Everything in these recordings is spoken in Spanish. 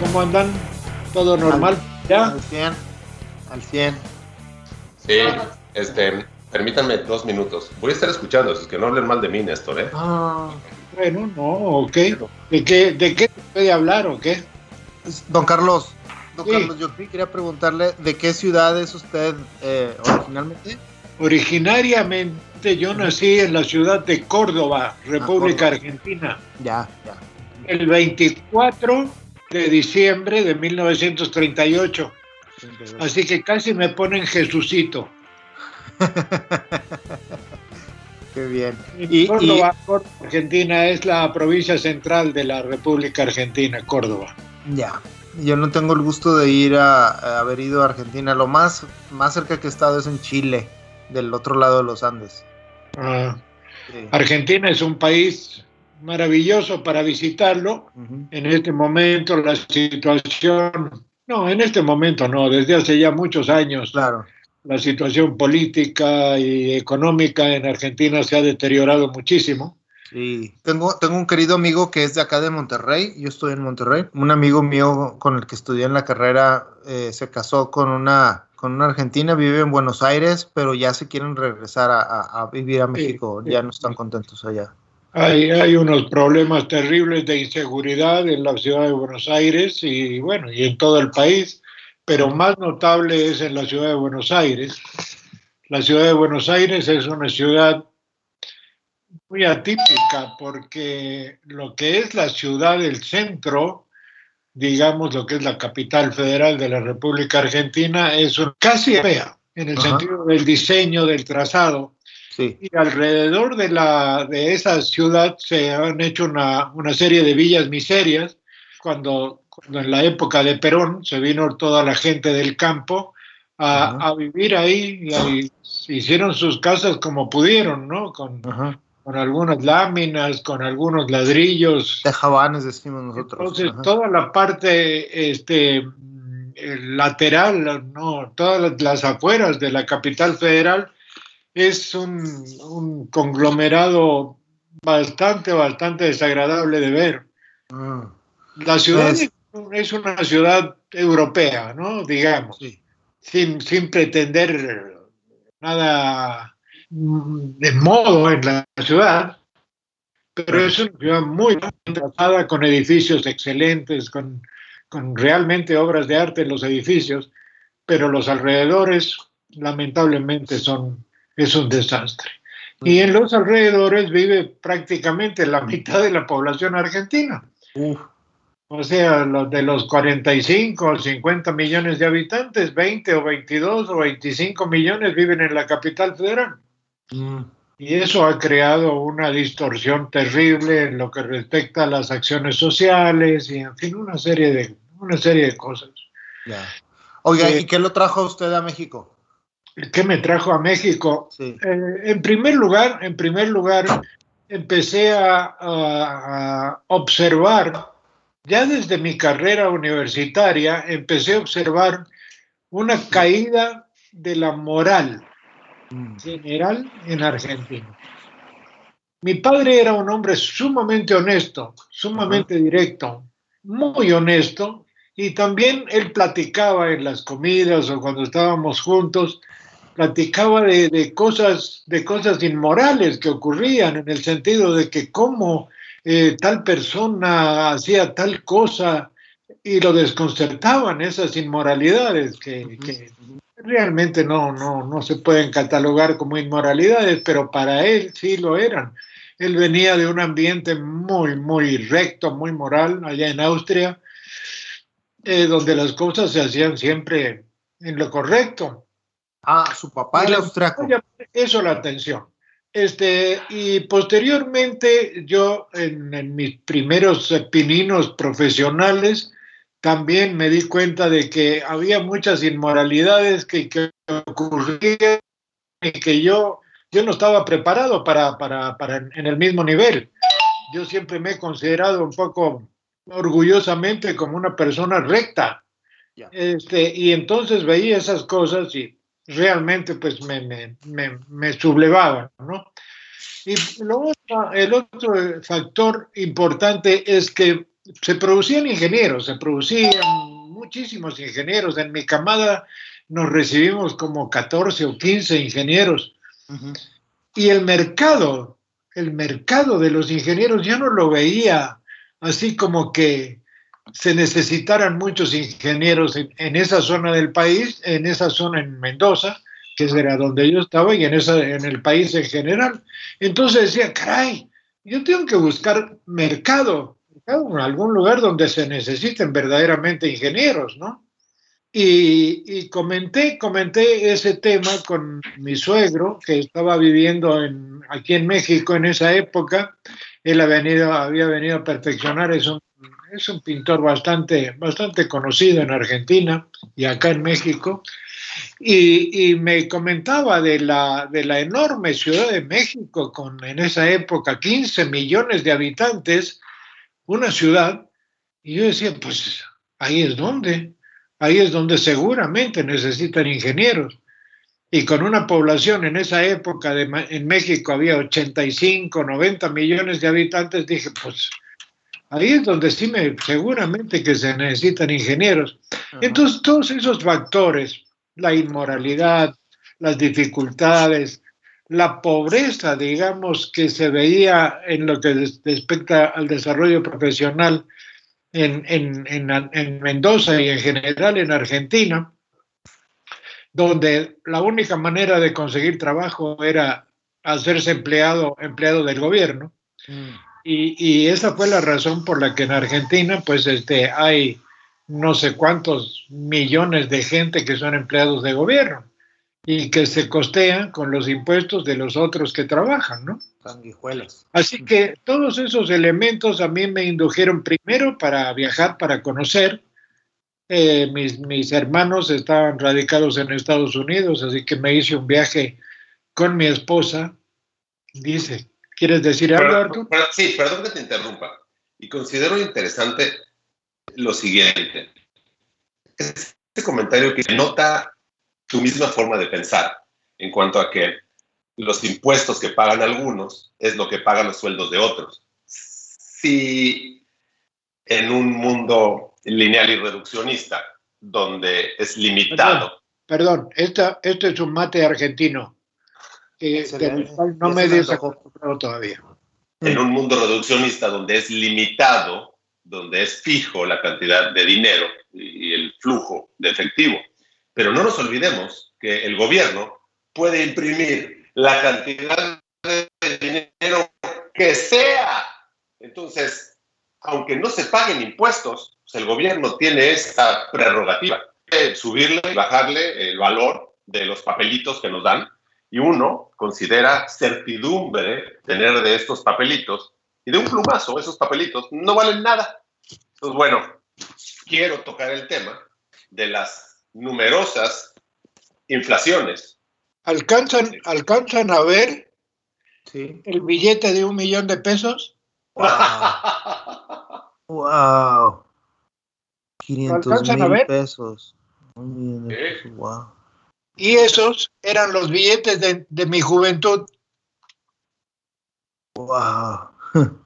¿Cómo andan? ¿Todo normal? ¿Ya? Al 100. Al 100. Sí, este, permítanme dos minutos. Voy a estar escuchando, es que no hablen mal de mí, Néstor, ¿eh? Ah, bueno, no, ok. ¿De qué, de qué puede hablar o qué? Don Carlos, don Sí. Carlos, yo quería preguntarle de qué ciudad es usted eh, originalmente. Originariamente yo nací en la ciudad de Córdoba, República Córdoba. Argentina, Ya, ya. el 24 de diciembre de 1938. Así que casi me ponen Jesucito. Qué bien. Y Y, Córdoba, Córdoba, Argentina, es la provincia central de la República Argentina, Córdoba. ya. Yo no tengo el gusto de ir a, a haber ido a Argentina. Lo más, más cerca que he estado es en Chile, del otro lado de los Andes. Ah, Sí. Argentina es un país maravilloso para visitarlo. Ujú. En este momento la situación, no, en este momento no, desde hace ya muchos años Claro. la situación política y económica en Argentina se ha deteriorado muchísimo. Sí. Tengo, tengo un querido amigo que es de acá de Monterrey. Yo estoy en Monterrey. Un amigo mío con el que estudié en la carrera eh, se casó con una, con una argentina, vive en Buenos Aires, pero ya se quieren regresar a, a- a vivir a México. sí. Ya no están contentos allá. Hay, hay unos problemas terribles de inseguridad en la ciudad de Buenos Aires y bueno, y en todo el país, pero más notable es en la ciudad de Buenos Aires. La ciudad de Buenos Aires es una ciudad muy atípica porque lo que es la ciudad del centro, digamos lo que es la capital federal de la República Argentina, es casi europea en el Ajá. sentido del diseño, del trazado. Sí. Y alrededor de, la, de esa ciudad se han hecho una, una serie de villas miserias. Cuando, cuando en la época de Perón se vino toda la gente del campo a, vivir ahí y ahí hicieron sus casas como pudieron, ¿no? Con, con algunas láminas, con algunos ladrillos. Tejabanes decimos nosotros. Entonces, toda la parte este, mm, lateral, ¿no? todas las afueras de la capital federal, es un, un conglomerado bastante, bastante desagradable de ver. Mm, La ciudad Es- es, una ciudad europea, ¿no? Digamos, sí. sin, sin pretender nada de modo en la ciudad, pero es una ciudad muy bien trazada, con edificios excelentes, con, con realmente obras de arte en los edificios, pero los alrededores lamentablemente son, es un desastre. Y en los alrededores vive prácticamente la mitad de la población argentina. Uf, O sea, los de los 45 o 50 millones de habitantes, 20 o 22 o 25 millones viven en la capital federal. mm, Y eso ha creado una distorsión terrible en lo que respecta a las acciones sociales y, en fin, una serie de, una serie de cosas. ya. Oiga. ¿y qué lo trajo usted a México? ¿Qué me trajo a México? Sí. Eh, en primer lugar, en primer lugar, empecé a, a- observar, ya desde mi carrera universitaria, empecé a observar una caída de la moral Mm, general en Argentina. Mi padre era un hombre sumamente honesto, sumamente directo, muy honesto, y también él platicaba en las comidas o cuando estábamos juntos, platicaba de, de cosas, de cosas inmorales que ocurrían, en el sentido de que cómo eh, tal persona hacía tal cosa y lo desconcertaban esas inmoralidades que, realmente no, no, no se pueden catalogar como inmoralidades, pero para él sí lo eran. Él venía de un ambiente muy, muy recto, muy moral, allá en Austria, eh, donde las cosas se hacían siempre en lo correcto. Ah, su papá Y austriaco. Eso la atención. Este, y posteriormente yo en, en mis primeros pininos profesionales también me di cuenta de que había muchas inmoralidades que, que ocurrían y que yo, yo no estaba preparado para, para, para en el mismo nivel. Yo siempre me he considerado un poco orgullosamente como una persona recta. Este, y entonces veía esas cosas y realmente pues me, me, me, me sublevaban, ¿no? Y lo otro, el otro factor importante es que se producían ingenieros, se producían muchísimos ingenieros. En mi camada nos recibimos como 14 o 15 ingenieros. Y el mercado, el mercado de los ingenieros, yo no lo veía así como que se necesitaran muchos ingenieros en, esa zona del país, en esa zona en Mendoza, que era donde yo estaba, y en, esa, en el país en general. Entonces decía, caray, yo tengo que buscar mercado, algún lugar donde se necesiten verdaderamente ingenieros, ¿no? Y, comenté, comenté ese tema con mi suegro, que estaba viviendo en, aquí en México en esa época. Él había venido, a perfeccionar, es un, es un pintor bastante, bastante conocido en Argentina y acá en México. Y, y, me comentaba de la, de la enorme Ciudad de México, con en esa época 15 millones de habitantes, una ciudad, y yo decía, pues ahí es donde, ahí es donde seguramente necesitan ingenieros. Y con una población en esa época de, en México había 85, 90 millones de habitantes, dije, pues ahí es donde sí me, seguramente que se necesitan ingenieros. Entonces, todos esos factores, la inmoralidad, las dificultades, la pobreza, digamos, que se veía en lo que respecta al desarrollo profesional en, en, en, Mendoza y en general en Argentina, donde la única manera de conseguir trabajo era hacerse empleado, empleado del gobierno. Mm. Y, y, esa fue la razón por la que en Argentina, pues, este, hay no sé cuántos millones de gente que son empleados de gobierno y que se costean con los impuestos de los otros que trabajan, ¿no? Sanguijuelas. Así que todos esos elementos a mí me indujeron primero para viajar, para conocer. Eh, mis, mis hermanos estaban radicados en Estados Unidos, así que me hice un viaje con mi esposa. Dice, ¿quieres decir algo, Arturo? Sí, perdón que te interrumpa. Y considero interesante lo siguiente. Este comentario que nota tu misma forma de pensar en cuanto a que los impuestos que pagan algunos es lo que pagan los sueldos de otros. Si en un mundo lineal y reduccionista, donde es limitado. Perdón, esta, esto es un mate argentino, que, no me he desacostumbrado todavía. En un mundo reduccionista donde es limitado, donde es fijo la cantidad de dinero y el flujo de efectivo, pero no nos olvidemos que el gobierno puede imprimir la cantidad de dinero que sea. Entonces, aunque no se paguen impuestos, pues el gobierno tiene esta prerrogativa de subirle y bajarle el valor de los papelitos que nos dan. Y uno considera certidumbre tener de estos papelitos y de un plumazo esos papelitos no valen nada. Entonces, bueno, quiero tocar el tema de las numerosas inflaciones. ¿Alcanzan, ¿alcanzan a ver el billete de un millón de pesos? ¡Wow! wow. 500 mil pesos. Wow. Y esos eran los billetes de, de mi juventud. Wow.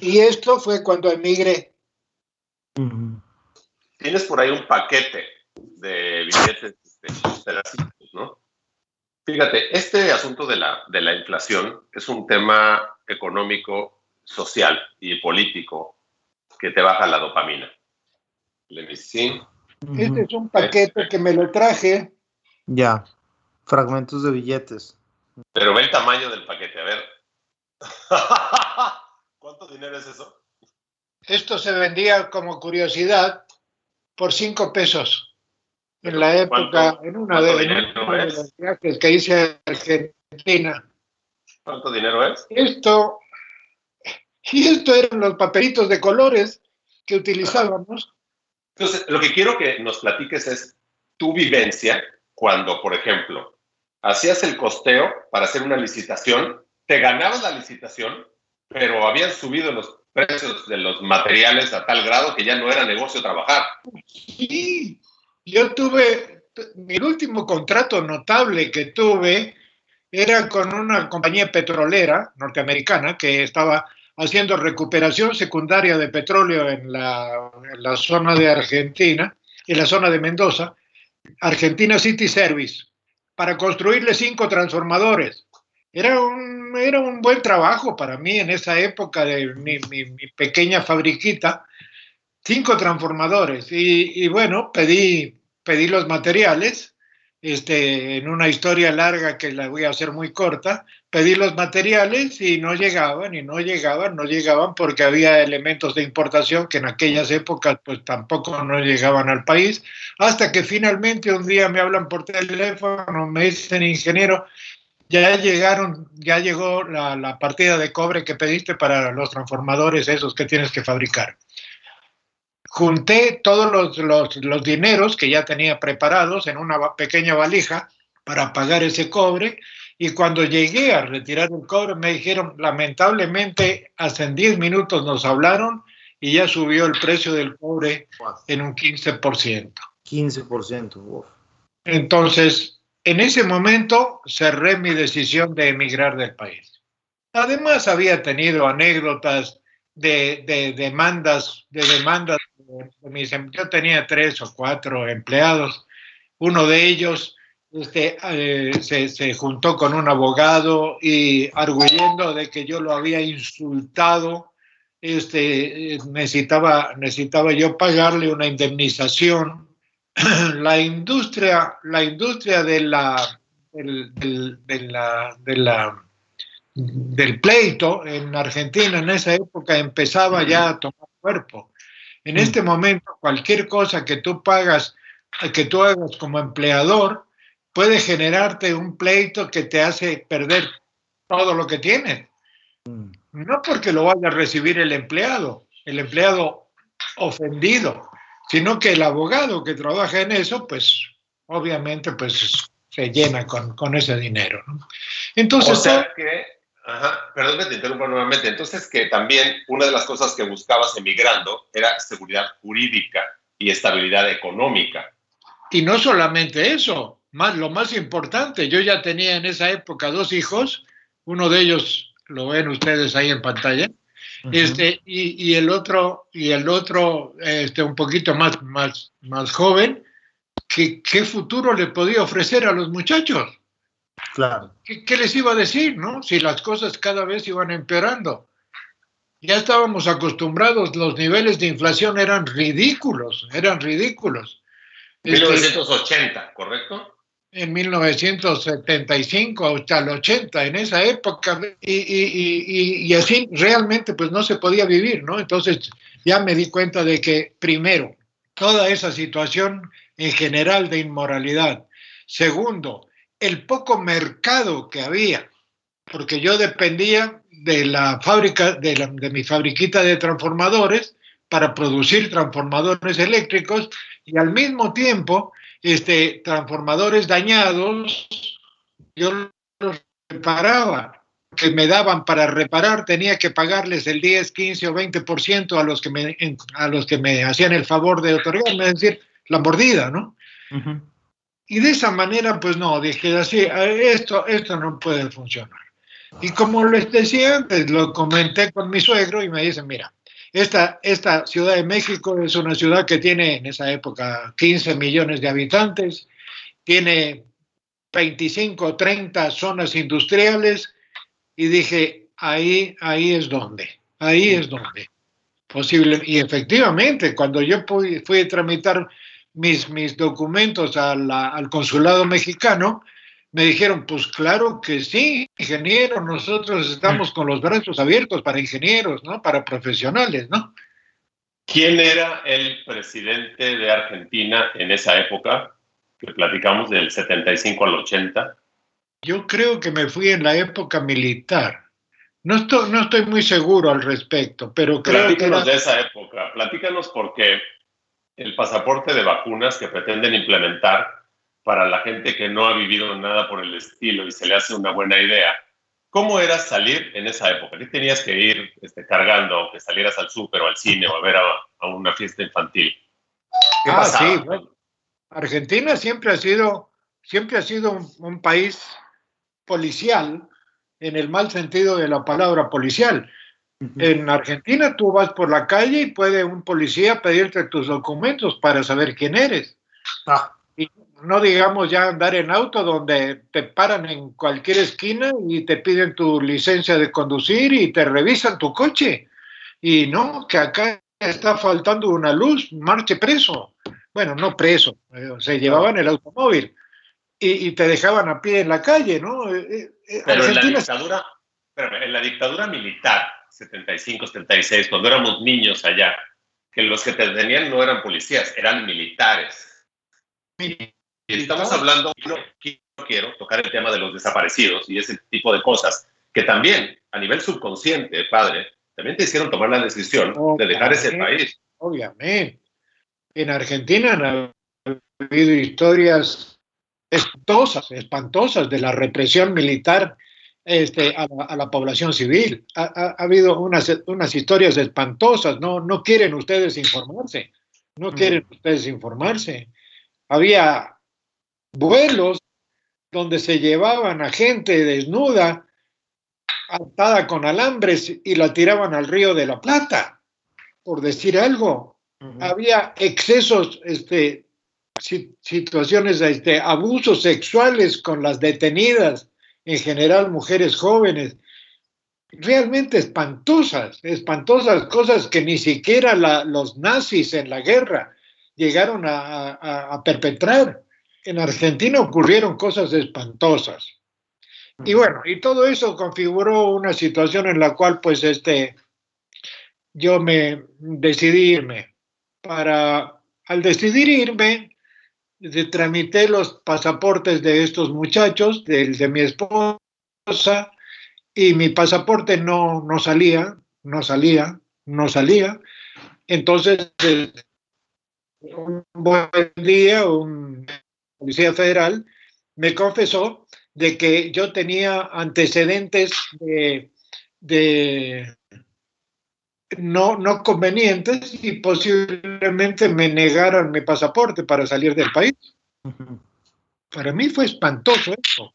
y esto fue cuando emigré. Tienes por ahí un paquete de billetes este, ¿no? Fíjate, este asunto de la, de la inflación es un tema económico, social y político que te baja la dopamina. Este es un paquete que me lo traje. Ya, fragmentos de billetes. Pero ve el tamaño del paquete, a ver. ¿Cuánto dinero es eso? Esto se vendía como curiosidad por cinco pesos en la época, en una de, los viajes que hice a Argentina. ¿Cuánto dinero es? Esto, y esto eran los papelitos de colores que utilizábamos. Entonces, lo que quiero que nos platiques es tu vivencia cuando, por ejemplo, hacías el costeo para hacer una licitación, te ganabas la licitación, pero habían subido los precios de los materiales a tal grado que ya no era negocio trabajar. Sí, yo tuve, mi último contrato notable que tuve era con una compañía petrolera norteamericana que estaba haciendo recuperación secundaria de petróleo en la, en la zona de Argentina, en la zona de Mendoza, Argentina City Service, para construirle cinco transformadores. Era un, era un buen trabajo para mí en esa época de mi, mi, pequeña fabriquita, cinco transformadores. Y, y, bueno, pedí, pedí los materiales, este, en una historia larga que la voy a hacer muy corta, pedí los materiales y no llegaban y no llegaban, no llegaban porque había elementos de importación que en aquellas épocas pues tampoco no llegaban al país, hasta que finalmente un día me hablan por teléfono, me dicen ingeniero, ya llegaron, ya llegó la, la partida de cobre que pediste para los transformadores esos que tienes que fabricar junté todos los, los, los, dineros que ya tenía preparados en una pequeña valija para pagar ese cobre y cuando llegué a retirar el cobre me dijeron, lamentablemente, hace 10 minutos nos hablaron y ya subió el precio del cobre en un 15%. 15%. Uf. Entonces, en ese momento cerré mi decisión de emigrar del país. Además, había tenido anécdotas de, de demandas, de demandas de mis, yo tenía tres o cuatro empleados. Uno de ellos este, eh, se, se, juntó con un abogado y arguyendo de que yo lo había insultado, este, necesitaba, necesitaba yo pagarle una indemnización. La industria, la industria de la, del, del, de la, de la, del pleito en Argentina en esa época empezaba ya a tomar cuerpo. En este momento, cualquier cosa que tú pagas, que tú hagas como empleador, puede generarte un pleito que te hace perder todo lo que tienes. Mm. No porque lo vaya a recibir el empleado, el empleado ofendido, sino que el abogado que trabaja en eso, pues obviamente pues se llena con, con ese dinero. ¿no? Entonces, o sea que, ajá, perdón que te interrumpa nuevamente, entonces que también una de las cosas que buscabas emigrando era seguridad jurídica y estabilidad económica. Y no solamente eso, más, lo más importante, yo ya tenía en esa época dos hijos, uno de ellos lo ven ustedes ahí en pantalla, uh -huh. este, y, y, el otro, y el otro este, un poquito más, más, más joven, ¿qué, ¿qué futuro le podía ofrecer a los muchachos? Claro. ¿Qué, ¿Qué, les iba a decir, no? Si las cosas cada vez iban empeorando. Ya estábamos acostumbrados, los niveles de inflación eran ridículos, eran ridículos. 1980, este, ¿correcto? En 1975 hasta el 80, en esa época, y, así realmente pues no se podía vivir, ¿no? Entonces ya me di cuenta de que primero, toda esa situación en general de inmoralidad. Segundo, el poco mercado que había, porque yo dependía de la fábrica, de, la, de mi fabriquita de transformadores para producir transformadores eléctricos y al mismo tiempo este, transformadores dañados, yo los reparaba, que me daban para reparar, tenía que pagarles el 10, 15 o 20% a los que me, a los que me hacían el favor de otorgarme, es decir, la mordida, ¿no? Uh -huh. Y de esa manera, pues no, dije así, esto, esto no puede funcionar. Y como les decía antes, lo comenté con mi suegro y me dice, mira, esta, esta Ciudad de México es una ciudad que tiene en esa época 15 millones de habitantes, tiene 25 o 30 zonas industriales y dije, ahí, ahí es donde, ahí es donde. Posible. Y efectivamente, cuando yo fui, fui a tramitar mis, mis documentos la, al consulado mexicano, me dijeron, pues claro que sí, ingeniero, nosotros estamos con los brazos abiertos para ingenieros, ¿no? Para profesionales, ¿no? ¿Quién era el presidente de Argentina en esa época? Que platicamos del 75 al 80. Yo creo que me fui en la época militar. No estoy, no estoy muy seguro al respecto, pero creo Platícanos que era... de esa época. Platícanos porque el pasaporte de vacunas que pretenden implementar para la gente que no ha vivido nada por el estilo y se le hace una buena idea. ¿Cómo era salir en esa época? ¿Qué tenías que ir este, cargando, que salieras al súper o al cine o a ver a, una fiesta infantil? ¿Qué ah, sí. Argentina siempre ha sido, siempre ha sido un, país policial, en el mal sentido de la palabra policial. En Argentina tú vas por la calle y puede un policía pedirte tus documentos para saber quién eres. Ah no digamos ya andar en auto donde te paran en cualquier esquina y te piden tu licencia de conducir y te revisan tu coche. Y no, que acá está faltando una luz, marche preso. Bueno, no preso, eh, se llevaban el automóvil y, te dejaban a pie en la calle, ¿no? Eh, eh, pero en la dictadura, en la dictadura militar, 75, 76, cuando éramos niños allá, que los que te tenían no eran policías, eran militares. Estamos hablando, no quiero tocar el tema de los desaparecidos y ese tipo de cosas, que también a nivel subconsciente, padre, también te hicieron tomar la decisión de dejar ese país. Obviamente. En Argentina han habido historias espantosas, espantosas de la represión militar este, a, la, población civil. Ha, habido unas, unas historias espantosas, no, no quieren ustedes informarse, no mm. quieren ustedes informarse. Había vuelos donde se llevaban a gente desnuda, atada con alambres y la tiraban al río de la Plata, por decir algo. Había excesos, este, situaciones, este, abusos sexuales con las detenidas, en general mujeres jóvenes, realmente espantosas, espantosas cosas que ni siquiera los nazis en la guerra llegaron a perpetrar en Argentina ocurrieron cosas espantosas. Y bueno, y todo eso configuró una situación en la cual pues este, yo me decidí irme. Para, al decidir irme, tramité los pasaportes de estos muchachos, del de mi esposa, y mi pasaporte no, no salía, no salía, no salía. Entonces, un buen día, un Policía Federal, me confesó de que yo tenía antecedentes de, no, no convenientes y posiblemente me negaran mi pasaporte para salir del país. Para mí fue espantoso eso.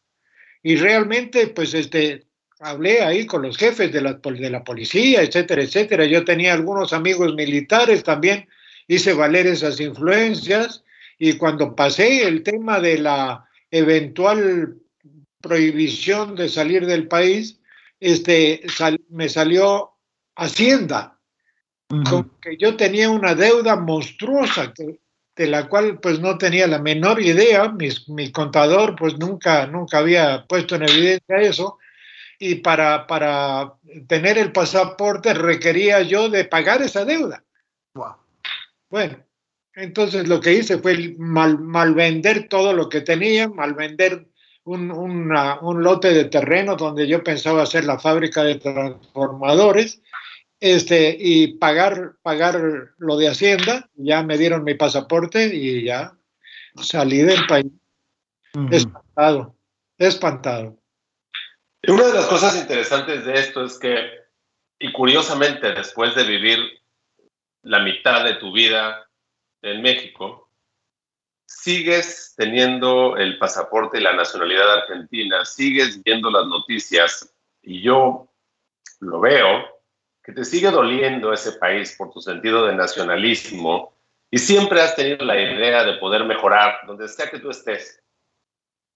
Y realmente, pues, este, hablé ahí con los jefes de la, de la policía, etcétera, etcétera. Yo tenía algunos amigos militares también, hice valer esas influencias y cuando pasé el tema de la eventual prohibición de salir del país, este, me salió Hacienda, que yo tenía una deuda monstruosa de la cual pues no tenía la menor idea, mi, mi, contador pues nunca, nunca había puesto en evidencia eso, y para, para tener el pasaporte requería yo de pagar esa deuda. Wow. Bueno, entonces lo que hice fue mal, vender todo lo que tenía, mal vender un, un, lote de terreno donde yo pensaba hacer la fábrica de transformadores este, y pagar, pagar lo de Hacienda. Ya me dieron mi pasaporte y ya salí del país. Espantado, espantado. una de las cosas interesantes de esto es que, y curiosamente, después de vivir la mitad de tu vida en México, sigues teniendo el pasaporte y la nacionalidad argentina, sigues viendo las noticias y yo lo veo, que te sigue doliendo ese país por tu sentido de nacionalismo y siempre has tenido la idea de poder mejorar donde sea que tú estés.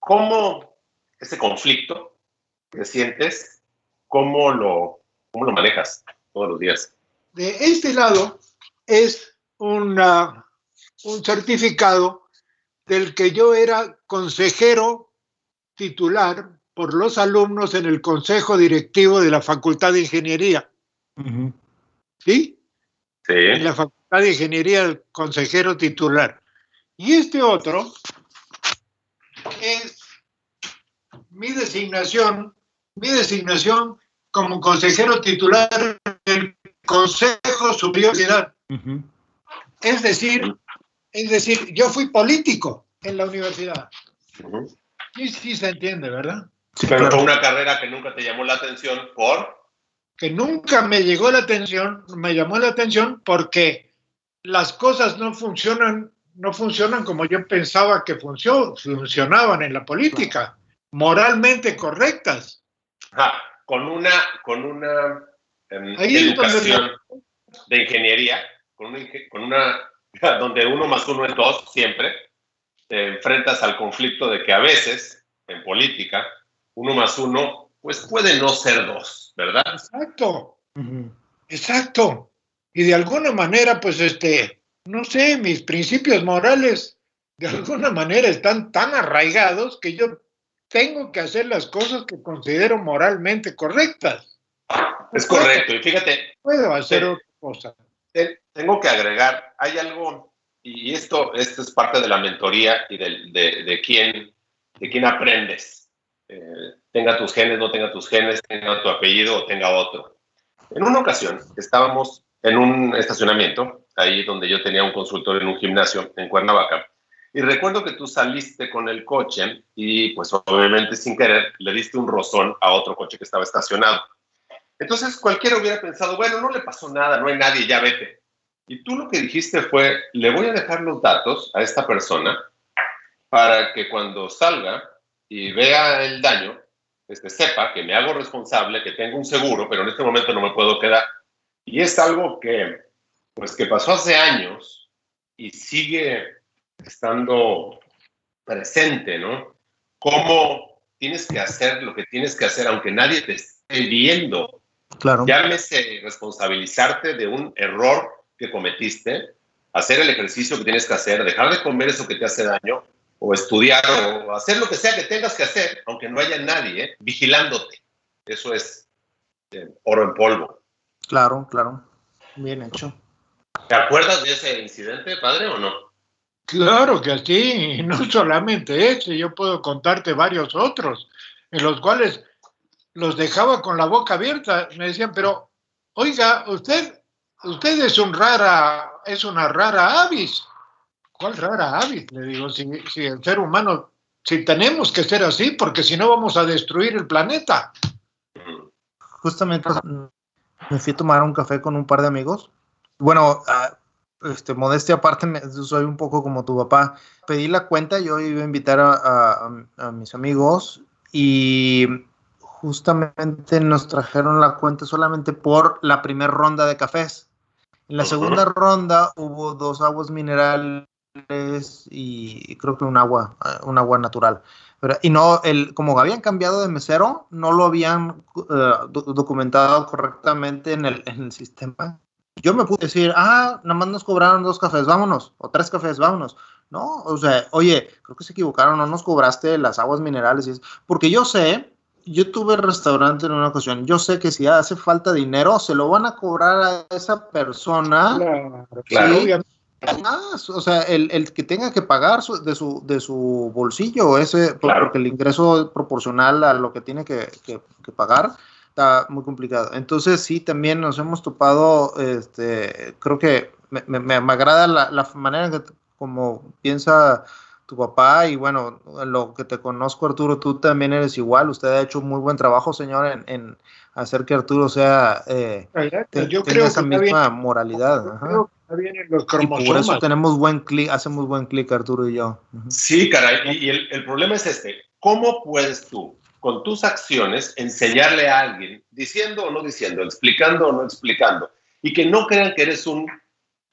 ¿Cómo ese conflicto que sientes, cómo lo, cómo lo manejas todos los días? De este lado es una un certificado del que yo era consejero titular por los alumnos en el consejo directivo de la Facultad de Ingeniería. ¿Sí? Sí. En la Facultad de Ingeniería, el consejero titular. Y este otro es mi designación, mi designación como consejero titular del Consejo Superior de Es decir, Es decir, yo fui político en la universidad. Y sí se entiende, ¿verdad? Pero fue una carrera que nunca te llamó la atención por... Que nunca me llegó la atención, me llamó la atención porque las cosas no funcionan, no funcionan como yo pensaba que funcionaban en la política, moralmente correctas. con una, con una em, educación de ingeniería, con con una donde uno más uno es dos siempre, te enfrentas al conflicto de que a veces, en política, uno más uno, pues puede no ser dos, ¿verdad? Exacto, exacto. Y de alguna manera, pues este, no sé, mis principios morales de alguna manera están tan arraigados que yo tengo que hacer las cosas que considero moralmente correctas. Es correcto, y fíjate. Puedo hacer otra cosa tengo que agregar, hay algo, y esto, esto es parte de la mentoría y de, de, quién, de quién aprendes. Eh, tenga tus genes, no tenga tus genes, tenga tu apellido o tenga otro. En una ocasión estábamos en un estacionamiento, ahí donde yo tenía un consultor en un gimnasio en Cuernavaca, y recuerdo que tú saliste con el coche y pues obviamente sin querer le diste un rozón a otro coche que estaba estacionado. Entonces cualquiera hubiera pensado, bueno, no le pasó nada, no hay nadie, ya vete. Y tú lo que dijiste fue, le voy a dejar los datos a esta persona para que cuando salga y vea el daño, este, sepa que me hago responsable, que tengo un seguro, pero en este momento no me puedo quedar. Y es algo que, pues, que pasó hace años y sigue estando presente, ¿no? Cómo tienes que hacer lo que tienes que hacer, aunque nadie te esté viendo Claro. Llámese responsabilizarte de un error que cometiste, hacer el ejercicio que tienes que hacer, dejar de comer eso que te hace daño, o estudiar, o hacer lo que sea que tengas que hacer, aunque no haya nadie ¿eh? vigilándote. Eso es eh, oro en polvo. Claro, claro. Bien hecho. ¿Te acuerdas de ese incidente, padre, o no? Claro que sí, no solamente ese, yo puedo contarte varios otros, en los cuales los dejaba con la boca abierta. Me decían, pero, oiga, usted, usted es un rara, es una rara avis. ¿Cuál rara avis? Le digo, si, si el ser humano, si tenemos que ser así, porque si no vamos a destruir el planeta. Justamente me fui a tomar un café con un par de amigos. Bueno, ah, este, modestia aparte, soy un poco como tu papá. Pedí la cuenta, yo iba a invitar a mis amigos y justamente nos trajeron la cuenta solamente por la primera ronda de cafés. En la segunda ronda hubo dos aguas minerales y creo que un agua, un agua natural. y no, el, como habían cambiado de mesero, no lo habían eh, documentado correctamente en el, en el sistema. Yo me pude decir, ah, nada más nos cobraron dos cafés, vámonos, o tres cafés, vámonos. No, o sea, oye, creo que se equivocaron, no nos cobraste las aguas minerales. Y porque yo sé yo tuve restaurante en una ocasión. Yo sé que si hace falta dinero, se lo van a cobrar a esa persona. Claro, o sea, el, que tenga que pagar de, su, de su bolsillo, ese, porque el ingreso es proporcional a lo que tiene que, pagar, está muy complicado. Entonces, sí, también nos hemos topado, este, creo que me, me, agrada la, la manera en que como piensa tu papá y bueno, lo que te conozco Arturo, tú también eres igual, usted ha hecho muy buen trabajo, señor, en, hacer que Arturo sea, eh, yo creo esa misma moralidad. y por eso tenemos buen clic, hacemos buen clic Arturo y yo. Sí, caray, y, el, el problema es este, ¿cómo puedes tú con tus acciones enseñarle a alguien, diciendo o no diciendo, explicando o no explicando, y que no crean que eres un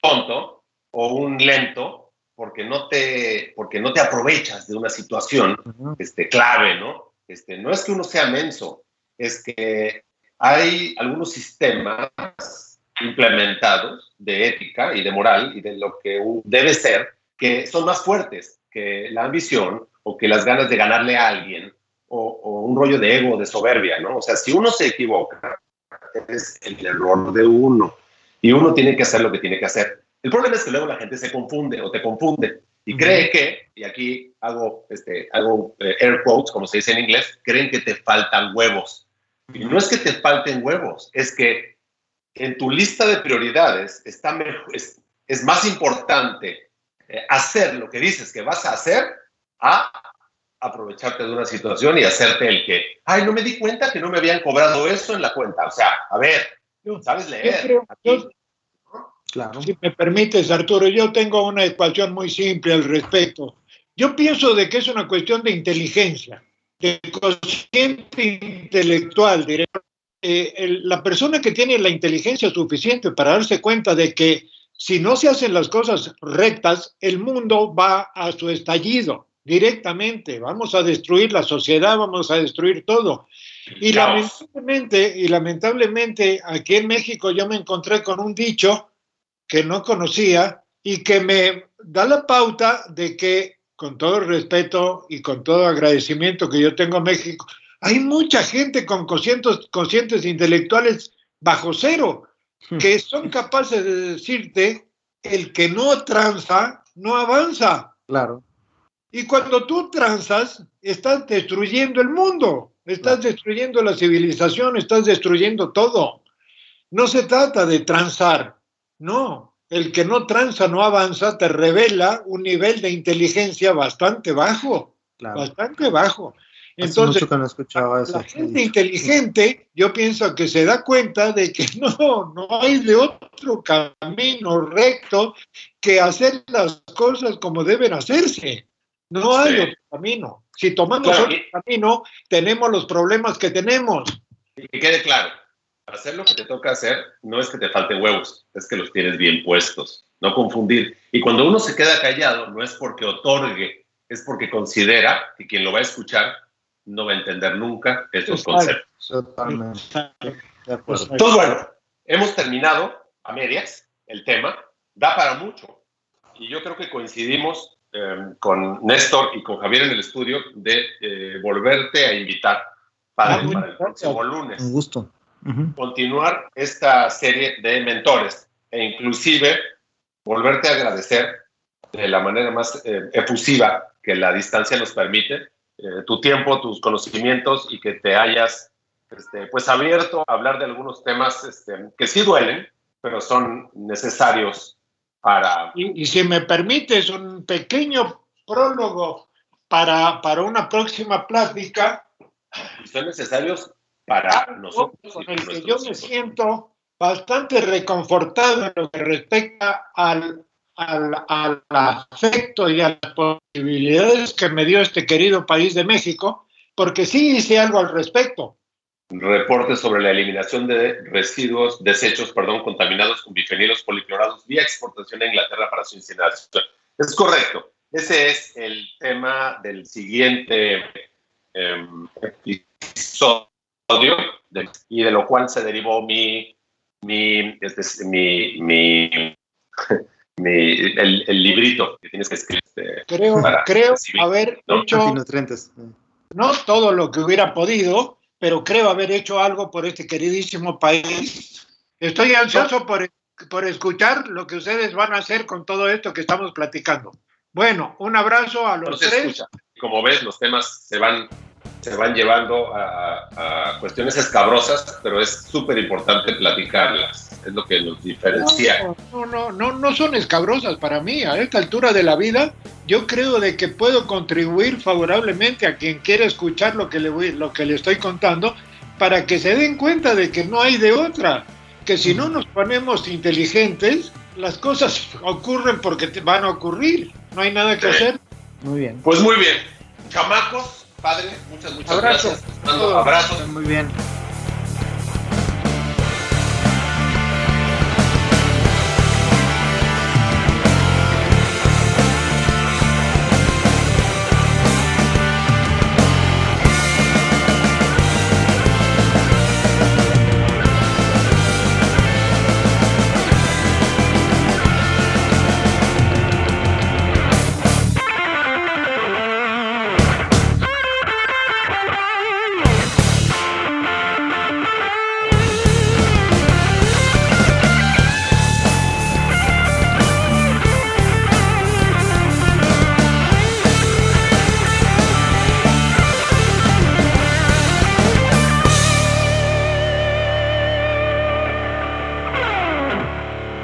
tonto o un lento porque no te, porque no te aprovechas de una situación este, clave, ¿no? Este, no es que uno sea menso, es que hay algunos sistemas implementados de ética y de moral y de lo que debe ser que son más fuertes que la ambición o que las ganas de ganarle a alguien o, o un rollo de ego, de soberbia, ¿no? O sea, si uno se equivoca, es el error de uno y uno tiene que hacer lo que tiene que hacer. El problema es que luego la gente se confunde o te confunde y cree que, y aquí hago, este, hago eh, air quotes, como se dice en inglés, creen que te faltan huevos. Y no es que te falten huevos, es que en tu lista de prioridades está es, es más importante eh, hacer lo que dices que vas a hacer a aprovecharte de una situación y hacerte el que, ay, no me di cuenta que no me habían cobrado eso en la cuenta. O sea, a ver, ¿sabes leer? Claro. Si me permites, Arturo, yo tengo una ecuación muy simple al respecto. Yo pienso de que es una cuestión de inteligencia, de consciente intelectual. Eh, la persona que tiene la inteligencia suficiente para darse cuenta de que si no se hacen las cosas rectas, el mundo va a su estallido directamente. Vamos a destruir la sociedad, vamos a destruir todo. Y lamentablemente, y lamentablemente aquí en México yo me encontré con un dicho que no conocía y que me da la pauta de que, con todo el respeto y con todo agradecimiento que yo tengo a México, hay mucha gente con conscientes, conscientes intelectuales bajo cero hmm. que son capaces de decirte el que no tranza no avanza. Claro. Y cuando tú transas, estás destruyendo el mundo, estás destruyendo la civilización, estás destruyendo todo. No se trata de transar, no. El que no transa, no avanza, te revela un nivel de inteligencia bastante bajo, bastante bajo. Entonces, la gente inteligente, yo pienso que se da cuenta de que no, no hay de otro camino recto que hacer las cosas como deben hacerse. No hay otro camino. Si tomamos otro camino, tenemos los problemas que tenemos. Que quede claro, hacer lo que te toca hacer no es que te falten huevos, es que los tienes bien puestos. No confundir. Y cuando uno se queda callado, no es porque otorgue, es porque considera que quien lo va a escuchar no va a entender nunca esos conceptos. Totalmente. Entonces, bueno, hemos terminado a medias el tema. Da para mucho. Y yo creo que coincidimos Em, con Néstor y con Javier en el estudio de eh, volverte a invitar para, ah, el próximo lunes. Un gusto. Continuar esta serie de mentores e inclusive volverte a agradecer de la manera más eh, efusiva que la distancia nos permite, eh, tu tiempo, tus conocimientos y que te hayas este, pues abierto a hablar de algunos temas este, que sí duelen, pero son necesarios y, si me permites un pequeño prólogo para, para una próxima plática. Son necesarios para nosotros. Con el que yo me siento bastante reconfortado en lo que respecta al, al, al, afecto y a las posibilidades que me dio este querido país de México, porque sí hice algo al respecto reportes sobre la eliminación de residuos, desechos, perdón, contaminados con bifenilos policlorados vía exportación a Inglaterra para su incineración. Es correcto. Ese es el tema del siguiente em, episodio y de lo cual se derivó mi, mi, este, mi, mi, el, el, librito que tienes que escribir. Este, creo, creo haber hecho no todo lo que hubiera podido, pero creo haber hecho algo por este queridísimo país. Estoy ansioso por, por escuchar lo que ustedes van a hacer con todo esto que estamos platicando. Bueno, un abrazo a los tres. Como ves, los temas se van, se van llevando a, a cuestiones escabrosas, pero es súper importante platicarlas es lo que nos diferencia. No, no, no, no son escabrosas para mí. A esta altura de la vida, yo creo de que puedo contribuir favorablemente a quien quiera escuchar lo que le voy, lo que le estoy contando, para que se den cuenta de que no hay de otra. Que si no nos ponemos inteligentes, las cosas ocurren porque van a ocurrir. No hay nada que hacer. Muy bien. Pues muy bien. Chamacos, padre, muchas, muchas gracias. Abrazos. Muy bien.